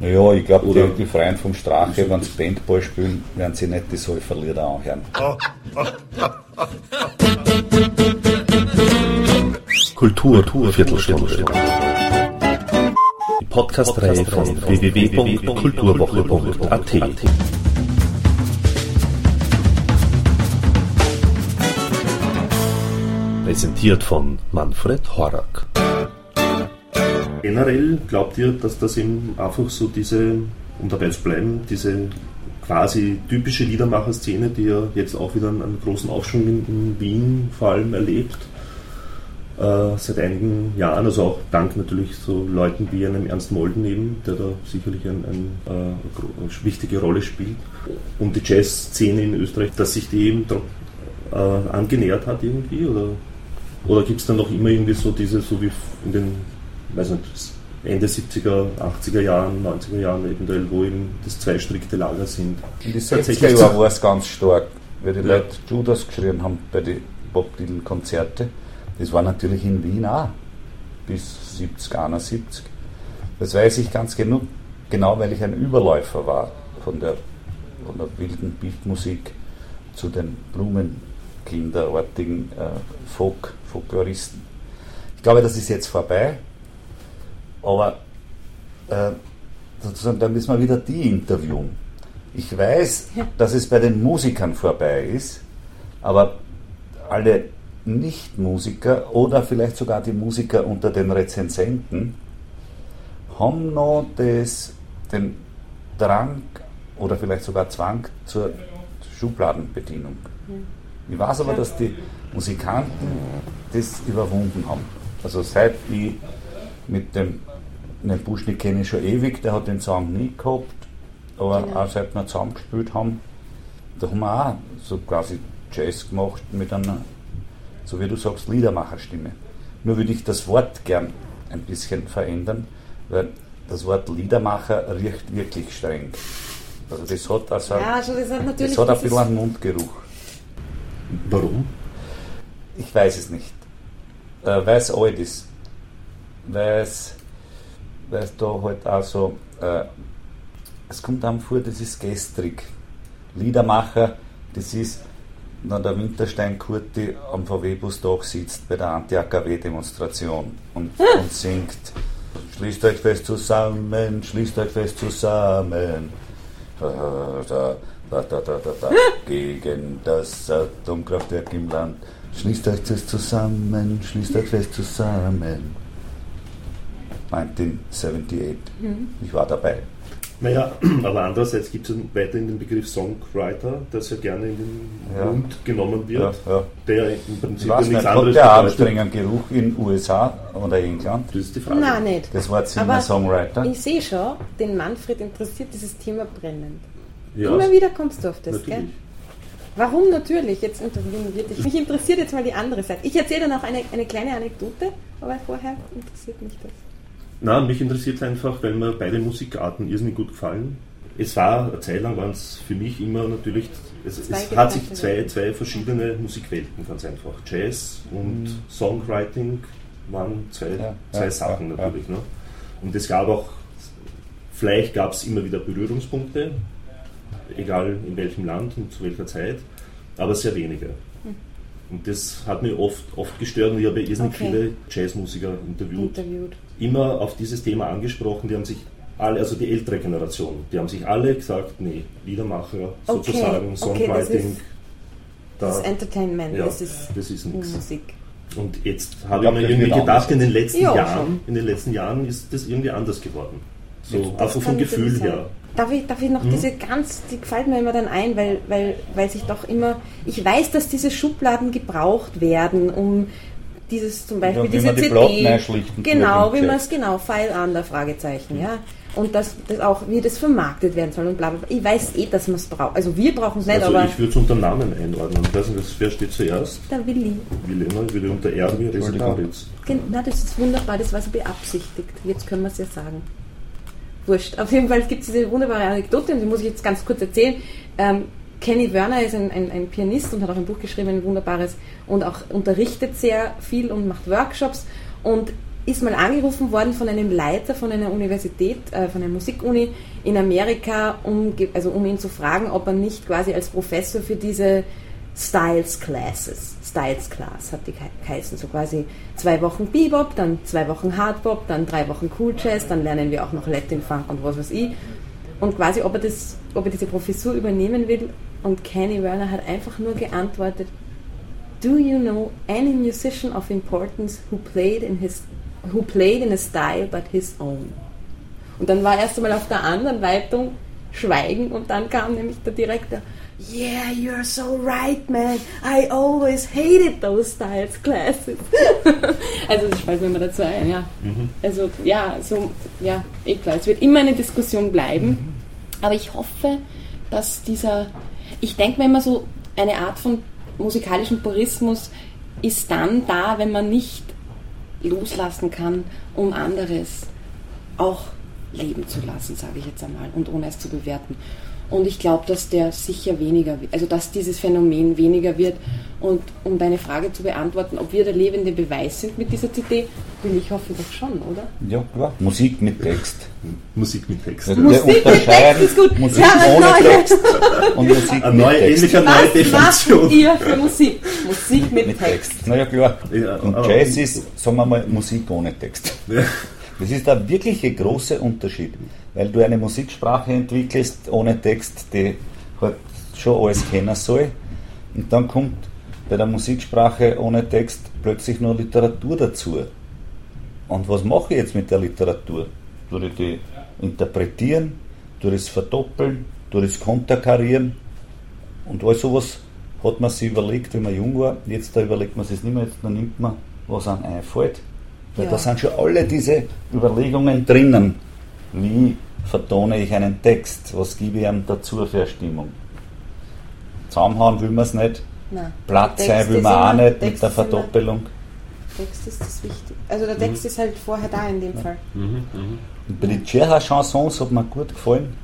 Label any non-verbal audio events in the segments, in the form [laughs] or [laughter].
Ja, ich glaube, die, die Freunde vom Strache, wenn sie Paintball spielen, werden sie nicht die Säuferlieder anhören. Kultur, Kultur Viertelstunde. Die Podcast-Reihe von www.kulturwoche.at. Präsentiert von Manfred Horak. Generell glaubt ihr, dass das eben einfach so diese, um dabei zu bleiben, diese quasi typische Liedermacher-Szene, die ja jetzt auch wieder einen, großen Aufschwung in, in Wien vor allem erlebt, äh, seit einigen Jahren, also auch dank natürlich so Leuten wie einem Ernst Molden eben, der da sicherlich ein, ein, äh, eine wichtige Rolle spielt, und die Jazz-Szene in Österreich, dass sich die eben äh, angenähert hat irgendwie, oder, oder gibt es dann noch immer irgendwie so diese, so wie in den weiß nicht, Ende 70er, 80er Jahren, 90er Jahren eventuell, wo eben das zwei strikte Lager sind. In den 60er Jahren war es ganz stark, weil die ja. Leute Judas geschrien haben bei den Bob Dylan Konzerte. Das war natürlich in Wien auch bis 70, 71. Das weiß ich ganz genug, genau, weil ich ein Überläufer war von der, von der wilden Beatmusik zu den Blumenkinderartigen äh, Folk, Folkloristen. Ich glaube, das ist jetzt vorbei. Aber äh, sozusagen, da müssen wir wieder die interviewen. Ich weiß, dass es bei den Musikern vorbei ist, aber alle Nicht-Musiker oder vielleicht sogar die Musiker unter den Rezensenten haben noch das, den Drang oder vielleicht sogar Zwang zur Schubladenbedienung. Ich weiß aber, dass die Musikanten das überwunden haben. Also seit ich mit dem den Buschnick kenne ich schon ewig, der hat den Song nie gehabt, aber genau. auch seit wir zusammengespielt haben, da haben wir auch so quasi Jazz gemacht mit einer, so wie du sagst, Liedermacherstimme. Nur würde ich das Wort gern ein bisschen verändern, weil das Wort Liedermacher riecht wirklich streng. Also das hat also, ja, also das hat, natürlich das hat ein bisschen einen Mundgeruch. Warum? Ich weiß es nicht. Äh, weil es alt ist. Weil es weil es da halt auch so, äh, es kommt einem vor, das ist gestrig. Liedermacher, das ist, wenn der Winterstein Kurti am VW-Busdach sitzt bei der Anti-AKW-Demonstration und, [laughs] und singt Schließt euch fest zusammen, schließt euch fest zusammen. Da, da, da, da, da, da, gegen das Atomkraftwerk im Land. Schließt euch fest zusammen, schließt euch fest zusammen. 1978. Mhm. Ich war dabei. Naja, [clears throat] aber andererseits gibt es weiterhin den Begriff Songwriter, das ja gerne in den ja. Mund genommen wird, ja, ja. der im Prinzip nichts anderes der anstrengenden Geruch in USA oder England? Das ist die Frage. Nein, nicht. Das Wort Singer-Songwriter. Ich sehe schon, den Manfred interessiert dieses Thema brennend. Ja, Immer wieder kommst du auf das, natürlich. gell? Warum natürlich? Jetzt interessiert dich. Mich interessiert jetzt mal die andere Seite. Ich erzähle dann auch eine, eine kleine Anekdote, aber vorher interessiert mich das. Na, mich interessiert es einfach, weil mir beide Musikarten irrsinnig gut gefallen. Es war, eine Zeit lang waren es für mich immer natürlich, es, es hat sich zwei, zwei verschiedene Musikwelten, ganz einfach. Jazz und mhm. Songwriting waren zwei, ja, zwei ja, Sachen ja, natürlich. Ne? Und es gab auch, vielleicht gab es immer wieder Berührungspunkte, egal in welchem Land und zu welcher Zeit, aber sehr wenige. Hm. Und das hat mich oft, oft gestört und ich habe irrsinnig okay. viele Jazzmusiker interviewt. interviewt. Immer auf dieses Thema angesprochen, die haben sich alle, also die ältere Generation, die haben sich alle gesagt, nee, Liedermacher okay. sozusagen, Songwriting. Okay, das, ist, da, das ist Entertainment, ja, das ist, das ist nichts. Musik. Und jetzt habe ich, mir irgendwie gedacht, in den letzten ja, Jahren, in den letzten Jahren ist das irgendwie anders geworden. So, einfach vom Gefühl her. Darf ich, darf ich noch mhm. diese ganz, die gefällt mir immer dann ein, weil, weil, weil sich doch immer, ich weiß, dass diese Schubladen gebraucht werden, um dieses zum Beispiel ja, diese CD, genau, wie man es genau, File under Fragezeichen, mhm. ja, und das, das auch, wie das vermarktet werden soll und bla bla. Ich weiß eh, dass man es braucht. Also wir brauchen es nicht, also aber. Ich würde es unter Namen einordnen. Ich weiß nicht, wer steht zuerst? Der Willi. Willi, ne? Willi unter R wie Resikaritz. Na, das ist wunderbar, das war so beabsichtigt. Jetzt können wir es ja sagen wurscht. Auf jeden Fall gibt es diese wunderbare Anekdote und die muss ich jetzt ganz kurz erzählen. Ähm, Kenny Werner ist ein, ein, ein, Pianist und hat auch ein Buch geschrieben, ein wunderbares, und auch unterrichtet sehr viel und macht Workshops. Und ist mal angerufen worden von einem Leiter von einer Universität, äh, von einer Musikuni in Amerika, um, also um ihn zu fragen, ob er nicht quasi als Professor für diese Styles Classes, Styles Class hat die geheißen, so quasi zwei Wochen Bebop, dann zwei Wochen Hardbop, dann drei Wochen Cool Jazz, dann lernen wir auch noch Latin Funk und was weiß ich. Und quasi, ob er, das, ob er diese Professur übernehmen will. Und Kenny Werner hat einfach nur geantwortet, Do you know any musician of importance who played in his who played in a style but his own? Und dann war erst einmal auf der anderen Leitung Schweigen und dann kam nämlich der Direktor Yeah, you're so right, man. I always hated those styles classes. [laughs] also das fällt mir immer dazu ein, ja. Mhm. Also ja, so, ja, eh klar. Es wird immer eine Diskussion bleiben. Mhm. Aber ich hoffe, dass dieser, ich denke mir immer so, eine Art von musikalischen Purismus ist dann da, wenn man nicht loslassen kann, um anderes auch leben zu lassen, sage ich jetzt einmal, und ohne es zu bewerten. Und ich glaube, dass der sicher weniger, also dass dieses Phänomen weniger wird. Und um deine Frage zu beantworten, ob wir der lebende Beweis sind mit dieser CD, will ich hoffen doch schon, oder? Ja, klar. Musik mit Text. Musik mit Text. Ja, Musik mit Text ist gut. Musik ja, ohne neue. Text und Musik eine neue, mit Text. Neue Was Definition. macht ihr für Musik? Musik mit, mit Text. Text. Naja, klar. Ja, und Jazz ist, sagen wir mal, Musik ohne Text. Ja. Das ist der wirkliche große Unterschied, weil du eine Musiksprache entwickelst ohne Text, die halt schon alles kennen soll. Und dann kommt bei der Musiksprache ohne Text plötzlich noch Literatur dazu. Und was mache ich jetzt mit der Literatur? Durch ich die interpretieren, durch das Verdoppeln, durch das Konterkarieren? Und all sowas hat man sich überlegt, wenn man jung war. Jetzt da überlegt man sich nicht mehr, jetzt nimmt man, was einem einfällt. Weil ja. da sind schon alle diese Überlegungen drinnen. Wie vertone ich einen Text? Was gebe ich ihm dazu für eine Stimmung? Zusammenhauen will man es nicht. Nein. Platz sein will man auch nicht Text mit der Verdoppelung. Text ist das Wichtige. Also der Text mhm. ist halt vorher da in dem ja. Fall. Mhm, mhm. Und bei den Cherha-Chansons hat mir gut gefallen.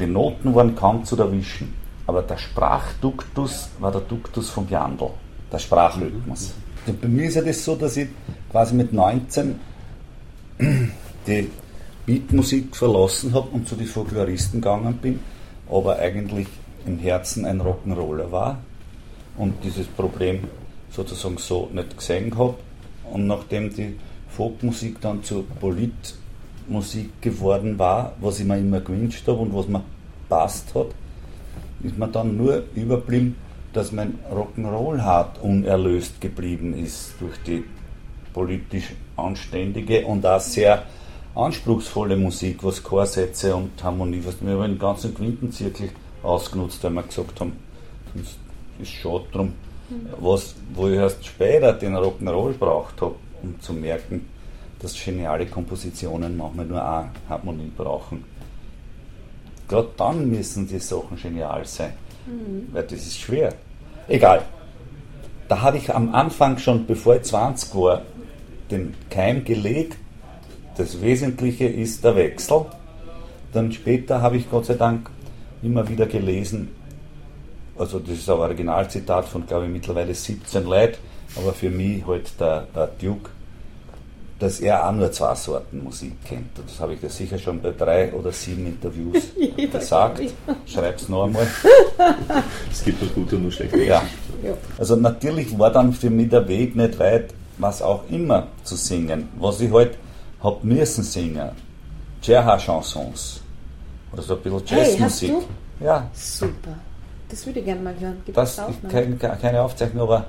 Die Noten waren kaum zu erwischen, aber der Sprachduktus war der Duktus vom Jandl, der Sprachrhythmus. Mhm. Also bei mir ist ja das so, dass ich quasi mit 19 die Beatmusik verlassen habe und zu den Folkloristen gegangen bin, aber eigentlich im Herzen ein Rock'n'Roller war und dieses Problem sozusagen so nicht gesehen habe. Und nachdem die Folkmusik dann zur Politmusik geworden war, was ich mir immer gewünscht habe und was mir passt hat, ist mir dann nur überblieben, dass mein Rock'n'Roll hart unerlöst geblieben ist durch die politisch anständige und auch sehr anspruchsvolle Musik, was Chorsätze und Harmonie, was wir haben den ganzen Quintenzirkel ausgenutzt, weil wir gesagt haben, es ist schade drum, was, wo ich erst später den Rock'n'Roll braucht habe, um zu merken, dass geniale Kompositionen manchmal nur eine Harmonie brauchen. Gerade dann müssen die Sachen genial sein. Mhm. Weil das ist schwer. Egal. Da habe ich am Anfang schon, bevor ich 20 war, den Keim gelegt. Das Wesentliche ist der Wechsel. Dann später habe ich Gott sei Dank immer wieder gelesen, also das ist ein Originalzitat von, glaube ich, mittlerweile 17 Leuten, aber für mich halt der, der Duke, dass er auch nur zwei Sorten Musik kennt. Und das habe ich dir sicher schon bei drei oder sieben Interviews [laughs] gesagt. Schreib es noch einmal. [laughs] Es gibt nur gute und nur schlechte. Ja. Also natürlich war dann für mich der Weg nicht weit, was auch immer zu singen. Was ich halt habe müssen singen. Cherha-Chansons. Oder so ein bisschen Jazzmusik. Hey, ja. Super. Das würde ich gerne mal hören. Gibt das keine, keine Aufzeichnung, aber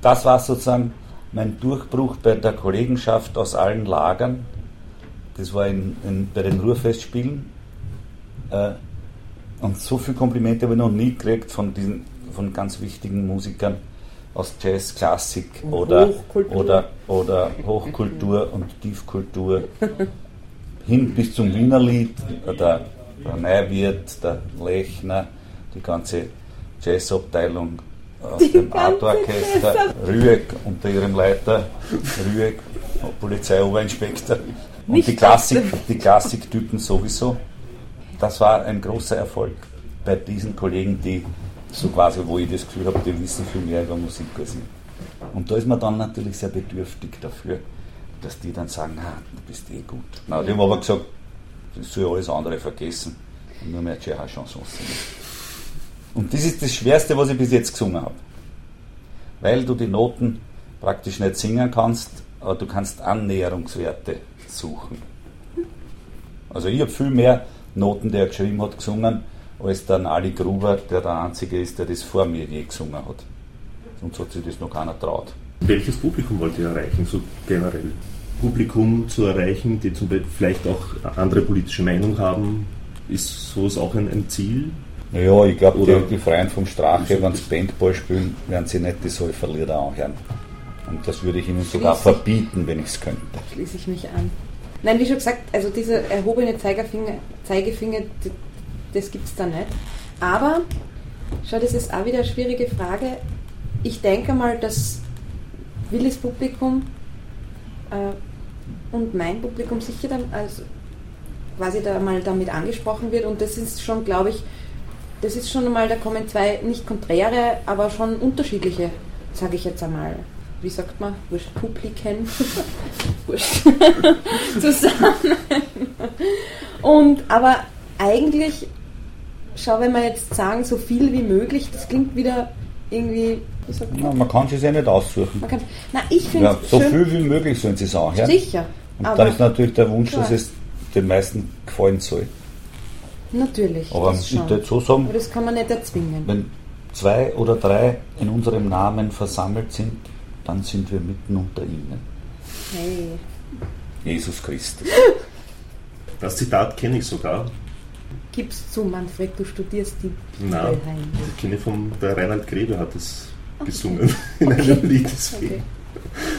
das war sozusagen mein Durchbruch bei der Kollegenschaft aus allen Lagern. Das war in, in, bei den Ruhrfestspielen. Äh, und so viele Komplimente habe ich noch nie gekriegt von diesen von ganz wichtigen Musikern aus Jazz, Klassik oder Hochkultur. oder, oder Hochkultur und Tiefkultur. Hin bis zum Wienerlied, der, der Neuwirt, der Lechner, die ganze Jazzabteilung aus die dem Artorchester, Rüegg unter ihrem Leiter, Rüegg, Polizeioberinspektor. Und die, Klassik, die Klassiktypen sowieso. Das war ein großer Erfolg bei diesen Kollegen, die so quasi, wo ich das Gefühl habe, die wissen viel mehr über Musik als ich. Und da ist man dann natürlich sehr bedürftig dafür, dass die dann sagen, ah, du bist eh gut. Na, die haben aber gesagt, das soll alles andere vergessen und nur mehr Tschecha-Chansons singen. Und das ist das Schwerste, was ich bis jetzt gesungen habe. Weil du die Noten praktisch nicht singen kannst, aber du kannst Annäherungswerte suchen. Also ich habe viel mehr Noten, die er geschrieben hat, gesungen, als dann Ali Gruber, der der Einzige ist, der das vor mir je gesungen hat. Sonst hat sich das noch keiner traut. Welches Publikum wollt ihr erreichen, so generell? Publikum zu erreichen, die zum Beispiel vielleicht auch andere politische Meinung haben, ist sowas auch ein, ein Ziel? Ja, ich glaube, die, die Freien vom Strache, wenn sie Bandball spielen, werden sie nicht die Säuferlieder anhören. Und das würde ich ihnen sogar verbieten, wenn ich es könnte. Schließe ich mich an. Nein, wie schon gesagt, also dieser erhobene Zeigefinger, Zeigefinger das gibt es da nicht. Aber, schau, das ist auch wieder eine schwierige Frage. Ich denke mal, dass Willis Publikum äh, und mein Publikum sicher dann, also quasi da mal damit angesprochen wird und das ist schon, glaube ich, das ist schon mal, da kommen zwei nicht konträre, aber schon unterschiedliche, sage ich jetzt einmal, wie sagt man, Wurscht, Publiken, [laughs] Wurscht, [laughs] zusammen. Und, aber eigentlich schau, wenn wir jetzt sagen, so viel wie möglich, das klingt wieder irgendwie. Na, man kann es ja nicht aussuchen. Man kann, na, ich finde ja, So schön, viel wie möglich sollen sie es auch. Ja? Sicher. Und dann ist natürlich der Wunsch, klar. dass es den meisten gefallen soll. Natürlich. Aber ich würde so sagen, Aber das kann man nicht erzwingen. Wenn zwei oder drei in unserem Namen versammelt sind, dann sind wir mitten unter ihnen. Hey. Jesus Christus. Das Zitat kenne ich sogar. Gib's zu, Manfred, du studierst die Bibelheim. Nein, ich kenne vom, der Reinhard Grebe hat es okay. gesungen [laughs] in einem Lied, deswegen, okay.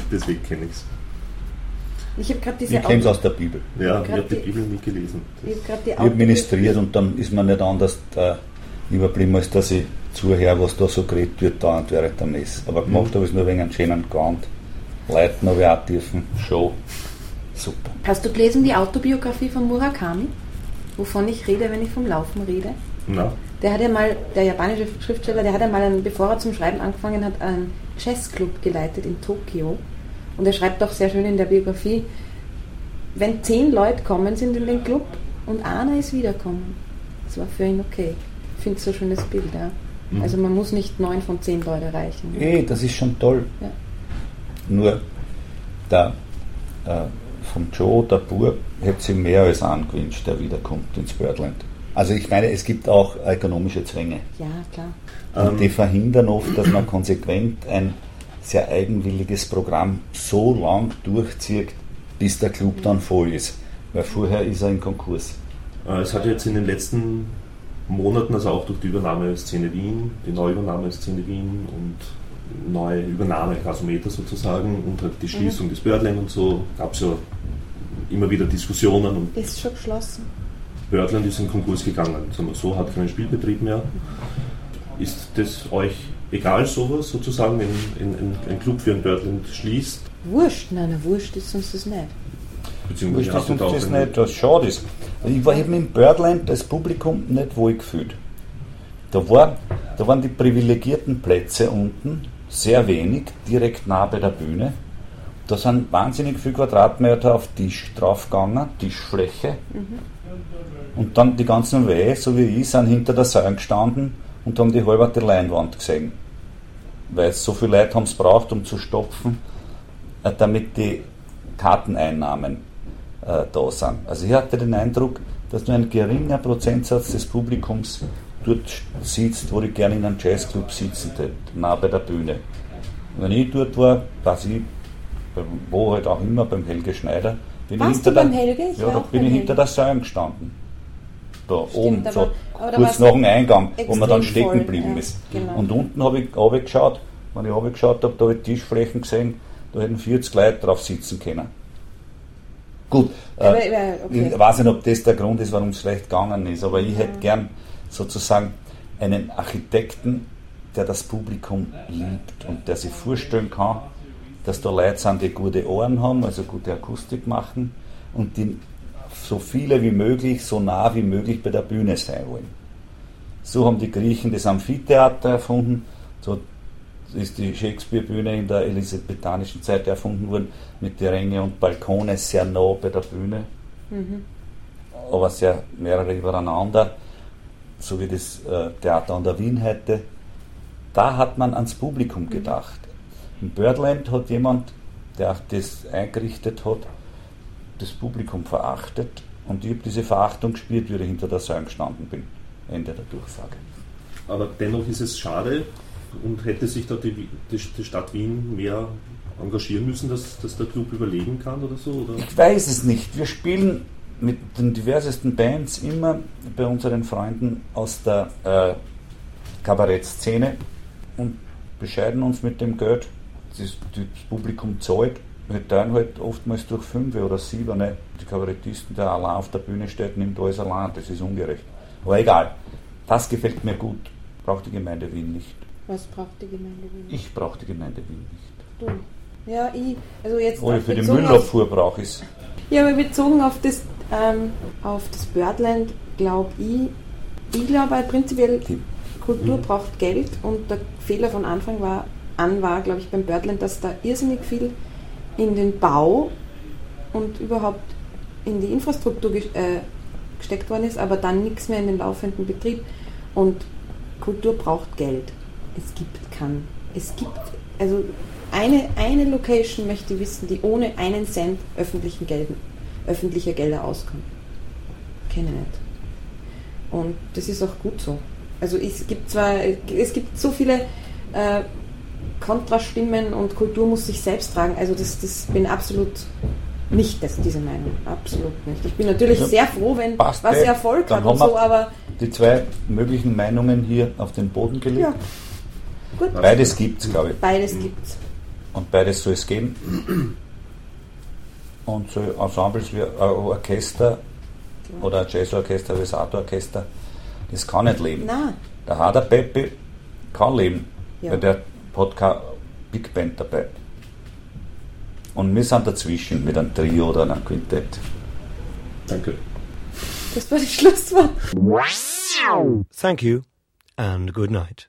deswegen kenne ich es. Ich habe gerade diese Ich kenne es aus der Bibel. Ja, ich habe die, die, Bibel nie gelesen. Ich habe hab ministriert und dann ist man nicht anders äh, überblieben, als dass ich zuhöre, was da so geredet wird dauernd während der Messe. Aber gemacht mhm. habe ich es nur wegen einem schönen Ground. Leuten habe ich auch dürfen. Show. Super. Hast du gelesen die Autobiografie von Murakami? Wovon ich rede, wenn ich vom Laufen rede? Na. Der hat ja mal, der japanische Schriftsteller, der hat ja mal, einen, bevor er zum Schreiben angefangen hat, einen Jazzclub geleitet in Tokio. Und er schreibt auch sehr schön in der Biografie, wenn zehn Leute kommen sind in den Club und einer ist wiederkommen. Das war für ihn okay. Ich finde es so ein schönes Bild, ja. Mhm. Also man muss nicht neun von zehn Leute erreichen. Eh, das ist schon toll. Ja. Nur der äh, vom Joe, der Bub, hätte sich mehr als angewünscht, der wiederkommt ins Birdland. Also ich meine, es gibt auch ökonomische Zwänge. Ja, klar. Und ähm, die verhindern oft, dass man konsequent ein sehr eigenwilliges Programm so lang durchzieht, bis der Club dann voll ist. Weil vorher ist er in Konkurs. Äh, es hat jetzt in den letzten Monaten, also auch durch die Übernahme Szene Wien, die Neuübernahme Szene Wien und neue Übernahme Gasometer sozusagen und halt die mhm. Schließung mhm. des Birdland und so, gab es ja immer wieder Diskussionen. Und ist schon geschlossen. Birdland ist in Konkurs gegangen, sagen wir so, hat keinen Spielbetrieb mehr. Ist das euch egal sowas sozusagen, wenn ein, ein Club für ein Birdland schließt? Wurscht, nein, nein wurscht ist uns das nicht. Beziehungsweise wurscht ist uns das nicht, was schade ist. Ich war eben im Birdland das Publikum nicht wohl gefühlt. Da, war, da waren die privilegierten Plätze unten, sehr wenig, direkt nah bei der Bühne. Da sind wahnsinnig viele Quadratmeter auf Tisch draufgegangen, Tischfläche. Mhm. Und dann die ganzen Weh, so wie ich, sind hinter der Säule gestanden und haben die halbe Leinwand gesehen. Weil so viele Leute haben es braucht, um zu stopfen, äh, damit die Karteneinnahmen äh, da sind. Also ich hatte den Eindruck, dass nur ein geringer Prozentsatz des Publikums dort sitzt, wo ich gerne in einem Jazzclub sitzen hätte, nah bei der Bühne. Wenn ich dort war, weiß ich, wo halt auch immer, beim Helge Schneider, bin Warst ich hinter, der, Helge? Ich ja, da bin ich hinter der Säule gestanden. Da Stimmt, oben, aber, so aber kurz nach dem Eingang, wo man dann stecken geblieben ja, ist. Genau. Und unten habe ich geschaut, wenn ich geschaut habe, da habe ich Tischflächen gesehen, da hätten 40 Leute drauf sitzen können. Gut, äh, okay. ich weiß nicht, ob das der Grund ist, warum es vielleicht gegangen ist, aber ich hätte gern sozusagen einen Architekten, der das Publikum liebt und der sich vorstellen kann, dass da Leute sind, die gute Ohren haben, also gute Akustik machen und die so viele wie möglich, so nah wie möglich bei der Bühne sein wollen. So haben die Griechen das Amphitheater erfunden, so ist die Shakespeare-Bühne in der elisabethanischen Zeit erfunden worden, mit den Ränge und Balkone sehr nah bei der Bühne, mhm. aber sehr mehrere übereinander, so wie das äh, Theater an der Wien heute. Da hat man ans Publikum mhm. gedacht. In Birdland hat jemand, der das eingerichtet hat, das Publikum verachtet und ich habe diese Verachtung gespürt, wie ich hinter der Säule gestanden bin. Ende der Durchsage. Aber dennoch ist es schade und hätte sich da die, die, die Stadt Wien mehr engagieren müssen, dass, dass der Club überleben kann oder so? Oder? Ich weiß es nicht. Wir spielen mit den diversesten Bands immer bei unseren Freunden aus der äh, Kabarettszene und bescheiden uns mit dem Geld, das das Publikum zahlt. Wir teilen halt oftmals durch fünf oder sieben. Ne? Die Kabarettisten, der allein auf der Bühne steht, nimmt alles allein. Das ist ungerecht. Aber egal. Das gefällt mir gut. Braucht die Gemeinde Wien nicht. Was braucht die Gemeinde Wien nicht? Ich brauche die Gemeinde Wien nicht. Du? Ja, ich. Also jetzt Oder für die Müllabfuhr brauche ich es. Ja, aber bezogen auf das, ähm, auf das Birdland, glaube ich, ich glaube halt prinzipiell, Kultur braucht Geld und der Fehler von Anfang war, an war, glaube ich, beim Birdland, dass da irrsinnig viel in den Bau und überhaupt in die Infrastruktur äh, gesteckt worden ist, aber dann nichts mehr in den laufenden Betrieb. Und Kultur braucht Geld. Es gibt kein, es gibt, also eine, eine Location möchte ich wissen, die ohne einen Cent öffentlichen Gelden, öffentlicher Gelder auskommt. Kenne nicht. Und das ist auch gut so. Also es gibt zwar, es gibt so viele äh, Kontrastimmen und Kultur muss sich selbst tragen. Also das, das bin absolut nicht das, diese Meinung. Absolut nicht. Ich bin natürlich sehr froh, wenn was Erfolg hat und so, aber. Die zwei möglichen Meinungen hier auf den Boden gelegt. Ja. Gut. Beides gibt es, glaube ich. Beides gibt es. Und beides soll es geben. Und so Ensembles wie ein Orchester oder ein Jazzorchester wie das Artorchester, das kann nicht leben. Nein. Der Hader Peppi kann leben, ja. weil der keine Big Band dabei. Und wir sind dazwischen mit einem Trio oder einem Quintett. Danke. Das war das Schlusswort. Thank you and good night.